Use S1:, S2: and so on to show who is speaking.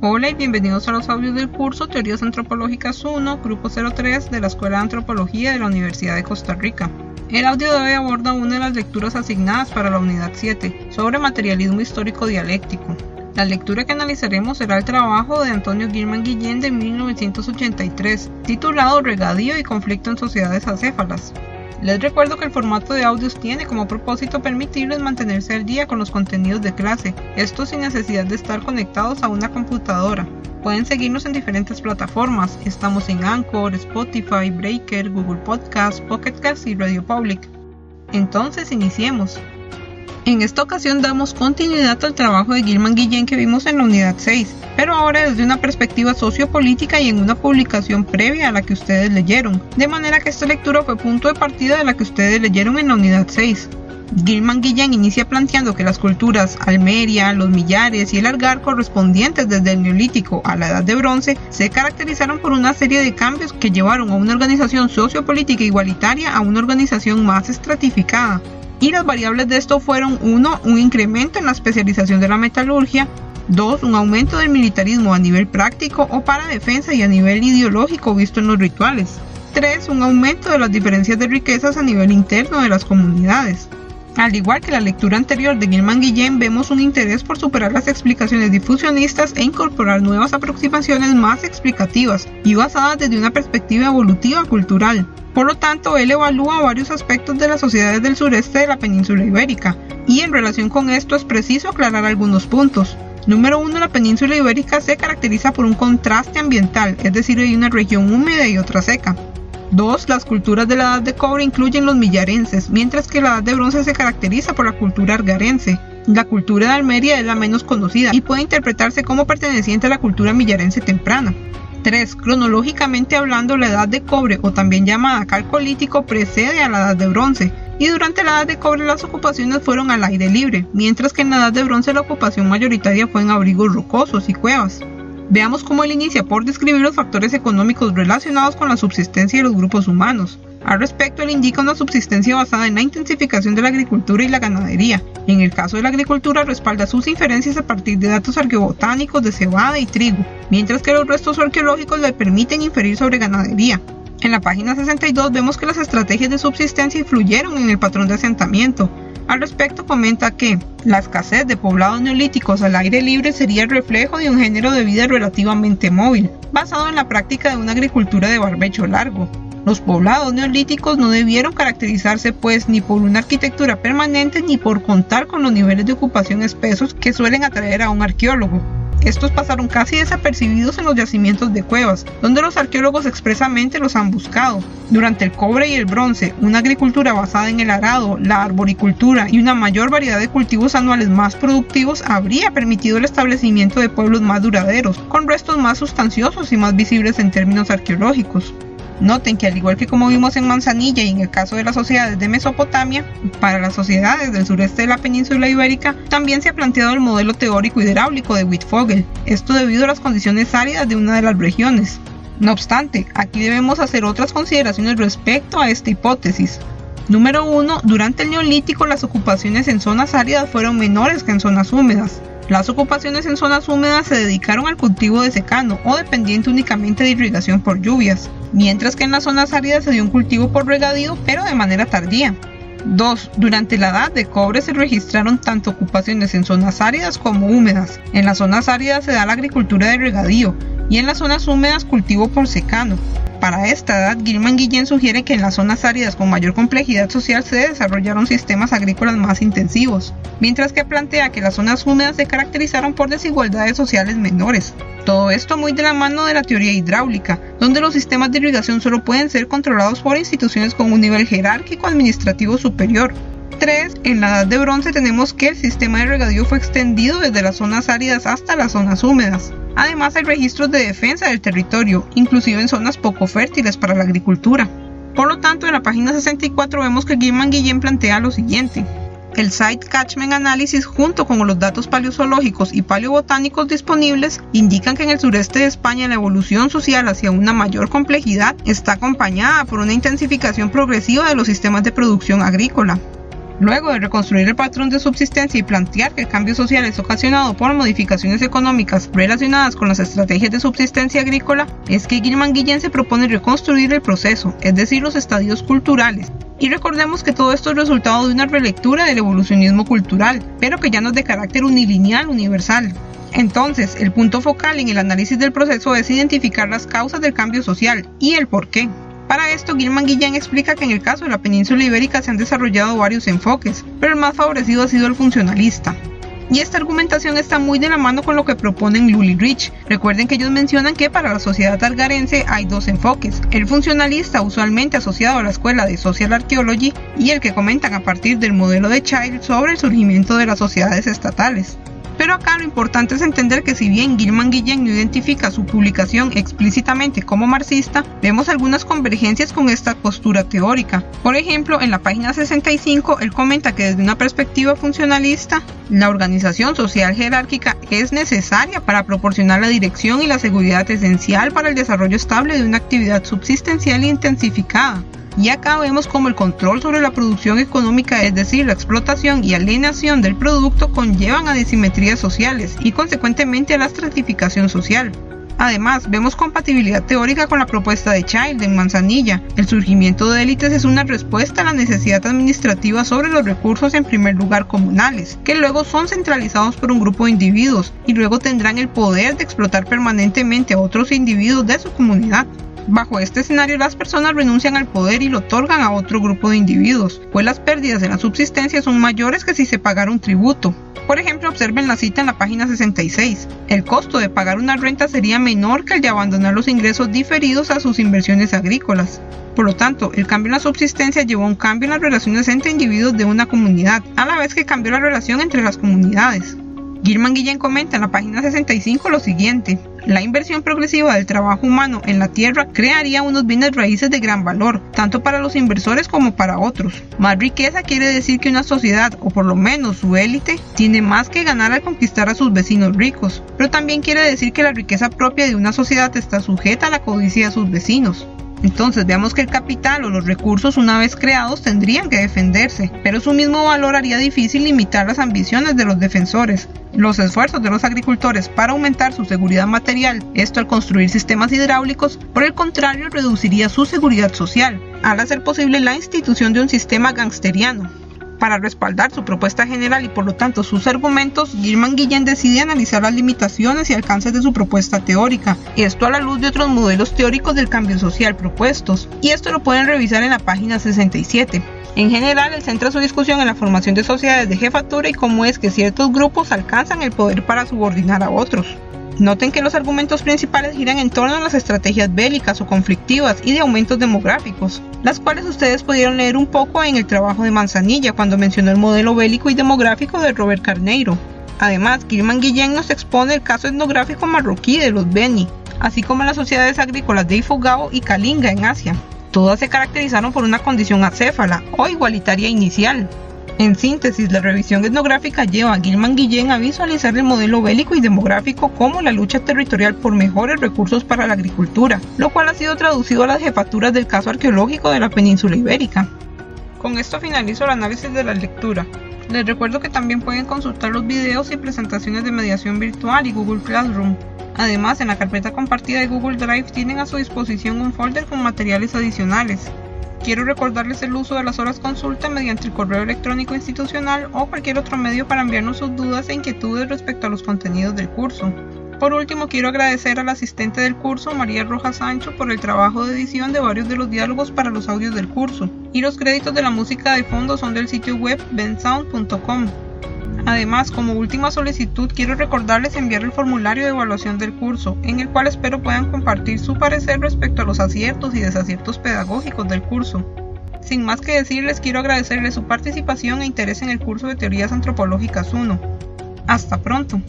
S1: Hola y bienvenidos a los audios del curso Teorías Antropológicas 1, Grupo 03 de la Escuela de Antropología de la Universidad de Costa Rica. El audio de hoy aborda una de las lecturas asignadas para la unidad 7 sobre materialismo histórico dialéctico. La lectura que analizaremos será el trabajo de Antonio Gilman Guillén de 1983, titulado Regadío y conflicto en sociedades acéfalas. Les recuerdo que el formato de audios tiene como propósito permitirles mantenerse al día con los contenidos de clase, esto sin necesidad de estar conectados a una computadora. Pueden seguirnos en diferentes plataformas, estamos en Anchor, Spotify, Breaker, Google Podcast, Pocket Cast y Radio Public. Entonces iniciemos. En esta ocasión damos continuidad al trabajo de Gilman Guillén que vimos en la unidad 6, pero ahora desde una perspectiva sociopolítica y en una publicación previa a la que ustedes leyeron, de manera que esta lectura fue punto de partida de la que ustedes leyeron en la unidad 6. Gilman Guillén inicia planteando que las culturas Almeria, los Millares y el Argar correspondientes desde el Neolítico a la Edad de Bronce se caracterizaron por una serie de cambios que llevaron a una organización sociopolítica igualitaria a una organización más estratificada, y las variables de esto fueron 1. Un incremento en la especialización de la metalurgia. 2. Un aumento del militarismo a nivel práctico o para defensa y a nivel ideológico visto en los rituales. 3. Un aumento de las diferencias de riquezas a nivel interno de las comunidades. Al igual que la lectura anterior de Gilman Guillén, vemos un interés por superar las explicaciones difusionistas e incorporar nuevas aproximaciones más explicativas y basadas desde una perspectiva evolutiva cultural. Por lo tanto, él evalúa varios aspectos de las sociedades del sureste de la península ibérica, y en relación con esto es preciso aclarar algunos puntos. Número 1. La península ibérica se caracteriza por un contraste ambiental, es decir, hay una región húmeda y otra seca. 2. Las culturas de la edad de cobre incluyen los millarenses, mientras que la edad de bronce se caracteriza por la cultura argarense. La cultura de Almería es la menos conocida y puede interpretarse como perteneciente a la cultura millarense temprana. 3. Cronológicamente hablando, la edad de cobre, o también llamada calcolítico, precede a la edad de bronce, y durante la edad de cobre las ocupaciones fueron al aire libre, mientras que en la edad de bronce la ocupación mayoritaria fue en abrigos rocosos y cuevas. Veamos cómo él inicia por describir los factores económicos relacionados con la subsistencia de los grupos humanos, al respecto, él indica una subsistencia basada en la intensificación de la agricultura y la ganadería. En el caso de la agricultura, respalda sus inferencias a partir de datos arqueobotánicos de cebada y trigo, mientras que los restos arqueológicos le permiten inferir sobre ganadería. En la página 62 vemos que las estrategias de subsistencia influyeron en el patrón de asentamiento. Al respecto comenta que la escasez de poblados neolíticos al aire libre sería el reflejo de un género de vida relativamente móvil, basado en la práctica de una agricultura de barbecho largo, los poblados neolíticos no debieron caracterizarse pues ni por una arquitectura permanente ni por contar con los niveles de ocupación espesos que suelen atraer a un arqueólogo. Estos pasaron casi desapercibidos en los yacimientos de cuevas, donde los arqueólogos expresamente los han buscado. Durante el cobre y el bronce, una agricultura basada en el arado, la arboricultura y una mayor variedad de cultivos anuales más productivos habría permitido el establecimiento de pueblos más duraderos, con restos más sustanciosos y más visibles en términos arqueológicos. Noten que al igual que como vimos en Manzanilla y en el caso de las sociedades de Mesopotamia, para las sociedades del sureste de la península ibérica también se ha planteado el modelo teórico hidráulico de Wittfogel, esto debido a las condiciones áridas de una de las regiones. No obstante, aquí debemos hacer otras consideraciones respecto a esta hipótesis. Número 1. Durante el Neolítico las ocupaciones en zonas áridas fueron menores que en zonas húmedas. Las ocupaciones en zonas húmedas se dedicaron al cultivo de secano o dependiente únicamente de irrigación por lluvias, mientras que en las zonas áridas se dio un cultivo por regadío pero de manera tardía. 2. Durante la edad de cobre se registraron tanto ocupaciones en zonas áridas como húmedas. En las zonas áridas se da la agricultura de regadío y en las zonas húmedas cultivo por secano. Para esta edad, Gilman Guillén sugiere que en las zonas áridas con mayor complejidad social se desarrollaron sistemas agrícolas más intensivos, mientras que plantea que las zonas húmedas se caracterizaron por desigualdades sociales menores. Todo esto muy de la mano de la teoría hidráulica, donde los sistemas de irrigación solo pueden ser controlados por instituciones con un nivel jerárquico administrativo superior, 3. En la edad de bronce tenemos que el sistema de regadío fue extendido desde las zonas áridas hasta las zonas húmedas. Además hay registros de defensa del territorio, inclusive en zonas poco fértiles para la agricultura. Por lo tanto, en la página 64 vemos que Gilman Guillén plantea lo siguiente. El Site Catchment Analysis junto con los datos paleozoológicos y paleobotánicos disponibles indican que en el sureste de España la evolución social hacia una mayor complejidad está acompañada por una intensificación progresiva de los sistemas de producción agrícola. Luego de reconstruir el patrón de subsistencia y plantear que el cambio social es ocasionado por modificaciones económicas relacionadas con las estrategias de subsistencia agrícola, es que Gilman Guillén se propone reconstruir el proceso, es decir, los estadios culturales. Y recordemos que todo esto es resultado de una relectura del evolucionismo cultural, pero que ya no es de carácter unilineal universal. Entonces, el punto focal en el análisis del proceso es identificar las causas del cambio social y el por qué. Para esto, Gilman Guillén explica que en el caso de la península ibérica se han desarrollado varios enfoques, pero el más favorecido ha sido el funcionalista. Y esta argumentación está muy de la mano con lo que proponen Lully Rich. Recuerden que ellos mencionan que para la sociedad algarense hay dos enfoques, el funcionalista usualmente asociado a la escuela de Social Archaeology y el que comentan a partir del modelo de Child sobre el surgimiento de las sociedades estatales. Pero acá lo importante es entender que si bien Gilman Guillén no identifica su publicación explícitamente como marxista, vemos algunas convergencias con esta postura teórica. Por ejemplo, en la página 65, él comenta que desde una perspectiva funcionalista, la organización social jerárquica es necesaria para proporcionar la dirección y la seguridad esencial para el desarrollo estable de una actividad subsistencial intensificada. Y acá vemos cómo el control sobre la producción económica, es decir, la explotación y alienación del producto, conllevan a desimetrías sociales y consecuentemente a la estratificación social. Además, vemos compatibilidad teórica con la propuesta de Child en Manzanilla. El surgimiento de élites es una respuesta a la necesidad administrativa sobre los recursos en primer lugar comunales, que luego son centralizados por un grupo de individuos y luego tendrán el poder de explotar permanentemente a otros individuos de su comunidad. Bajo este escenario, las personas renuncian al poder y lo otorgan a otro grupo de individuos, pues las pérdidas en la subsistencia son mayores que si se pagara un tributo. Por ejemplo, observen la cita en la página 66. El costo de pagar una renta sería menor que el de abandonar los ingresos diferidos a sus inversiones agrícolas. Por lo tanto, el cambio en la subsistencia llevó a un cambio en las relaciones entre individuos de una comunidad, a la vez que cambió la relación entre las comunidades. Gilman Guillén comenta en la página 65 lo siguiente. La inversión progresiva del trabajo humano en la tierra crearía unos bienes raíces de gran valor, tanto para los inversores como para otros. Más riqueza quiere decir que una sociedad, o por lo menos su élite, tiene más que ganar al conquistar a sus vecinos ricos, pero también quiere decir que la riqueza propia de una sociedad está sujeta a la codicia de sus vecinos. Entonces veamos que el capital o los recursos una vez creados tendrían que defenderse, pero su mismo valor haría difícil limitar las ambiciones de los defensores. Los esfuerzos de los agricultores para aumentar su seguridad material, esto al construir sistemas hidráulicos, por el contrario reduciría su seguridad social, al hacer posible la institución de un sistema gangsteriano. Para respaldar su propuesta general y por lo tanto sus argumentos, Gilman Guillén decide analizar las limitaciones y alcances de su propuesta teórica, esto a la luz de otros modelos teóricos del cambio social propuestos, y esto lo pueden revisar en la página 67. En general, él centra su discusión en la formación de sociedades de jefatura y cómo es que ciertos grupos alcanzan el poder para subordinar a otros. Noten que los argumentos principales giran en torno a las estrategias bélicas o conflictivas y de aumentos demográficos, las cuales ustedes pudieron leer un poco en el trabajo de Manzanilla cuando mencionó el modelo bélico y demográfico de Robert Carneiro. Además, Gilman Guillén nos expone el caso etnográfico marroquí de los Beni, así como las sociedades agrícolas de Ifugao y Kalinga en Asia. Todas se caracterizaron por una condición acéfala o igualitaria inicial, en síntesis, la revisión etnográfica lleva a Gilman Guillén a visualizar el modelo bélico y demográfico como la lucha territorial por mejores recursos para la agricultura, lo cual ha sido traducido a las jefaturas del caso arqueológico de la península ibérica. Con esto finalizo el análisis de la lectura. Les recuerdo que también pueden consultar los videos y presentaciones de mediación virtual y Google Classroom. Además, en la carpeta compartida de Google Drive tienen a su disposición un folder con materiales adicionales. Quiero recordarles el uso de las horas consulta mediante el correo electrónico institucional o cualquier otro medio para enviarnos sus dudas e inquietudes respecto a los contenidos del curso. Por último, quiero agradecer al asistente del curso, María Rojas Sancho, por el trabajo de edición de varios de los diálogos para los audios del curso. Y los créditos de la música de fondo son del sitio web bensound.com. Además, como última solicitud, quiero recordarles enviar el formulario de evaluación del curso, en el cual espero puedan compartir su parecer respecto a los aciertos y desaciertos pedagógicos del curso. Sin más que decirles, quiero agradecerles su participación e interés en el curso de Teorías Antropológicas 1. Hasta pronto.